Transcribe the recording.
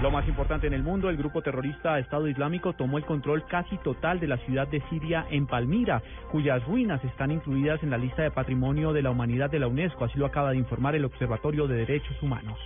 Lo más importante en el mundo, el grupo terrorista Estado Islámico tomó el control casi total de la ciudad de Siria en Palmira, cuyas ruinas están incluidas en la lista de patrimonio de la humanidad de la UNESCO, así lo acaba de informar el Observatorio de Derechos Humanos.